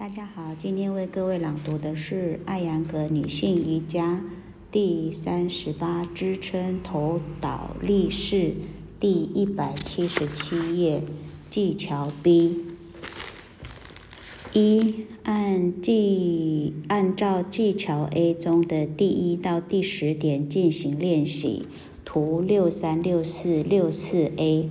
大家好，今天为各位朗读的是《艾扬格女性瑜伽》第三十八支撑头倒立式第一百七十七页技巧 B。一按技按照技巧 A 中的第一到第十点进行练习，图六三六四六四 A。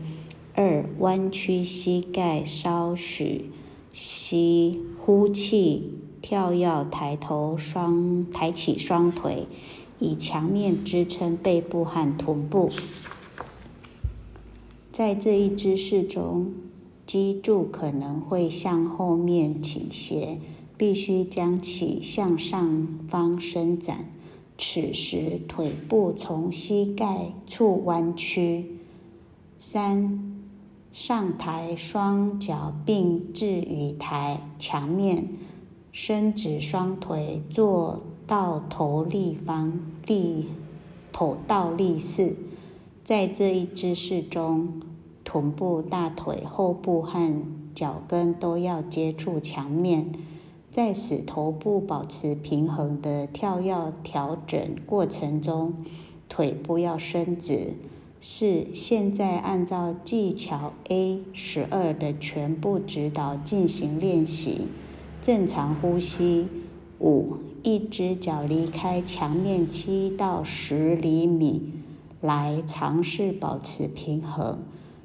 二弯曲膝盖稍许。吸，呼气，跳跃，抬头，双抬起双腿，以墙面支撑背部和臀部。在这一姿势中，脊柱可能会向后面倾斜，必须将其向上方伸展。此时，腿部从膝盖处弯曲。三。上抬双脚并置于台墙面，伸直双腿，做到头立方立头倒立式。在这一姿势中，臀部、大腿、后部和脚跟都要接触墙面。在使头部保持平衡的跳跃调整过程中，腿部要伸直。四，现在按照技巧 A 十二的全部指导进行练习，正常呼吸。五，一只脚离开墙面七到十厘米，来尝试保持平衡，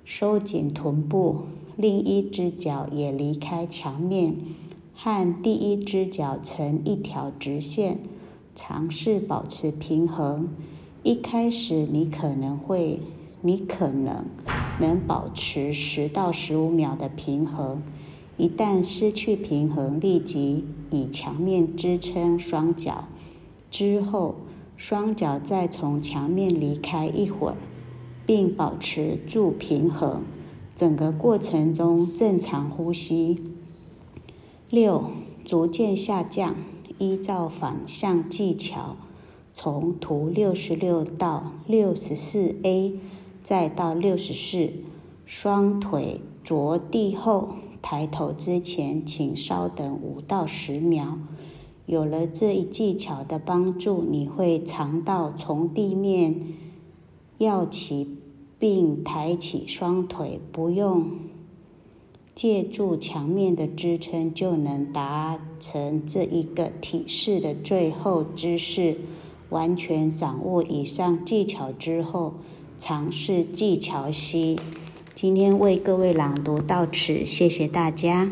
收紧臀部。另一只脚也离开墙面，和第一只脚成一条直线，尝试保持平衡。一开始，你可能会，你可能能保持十到十五秒的平衡。一旦失去平衡，立即以墙面支撑双脚，之后双脚再从墙面离开一会儿，并保持住平衡。整个过程中正常呼吸。六，逐渐下降，依照反向技巧。从图六十六到六十四 A，再到六十四，双腿着地后抬头之前，请稍等五到十秒。有了这一技巧的帮助，你会尝到从地面要起并抬起双腿，不用借助墙面的支撑，就能达成这一个体式的最后姿势。完全掌握以上技巧之后，尝试技巧 C。今天为各位朗读到此，谢谢大家。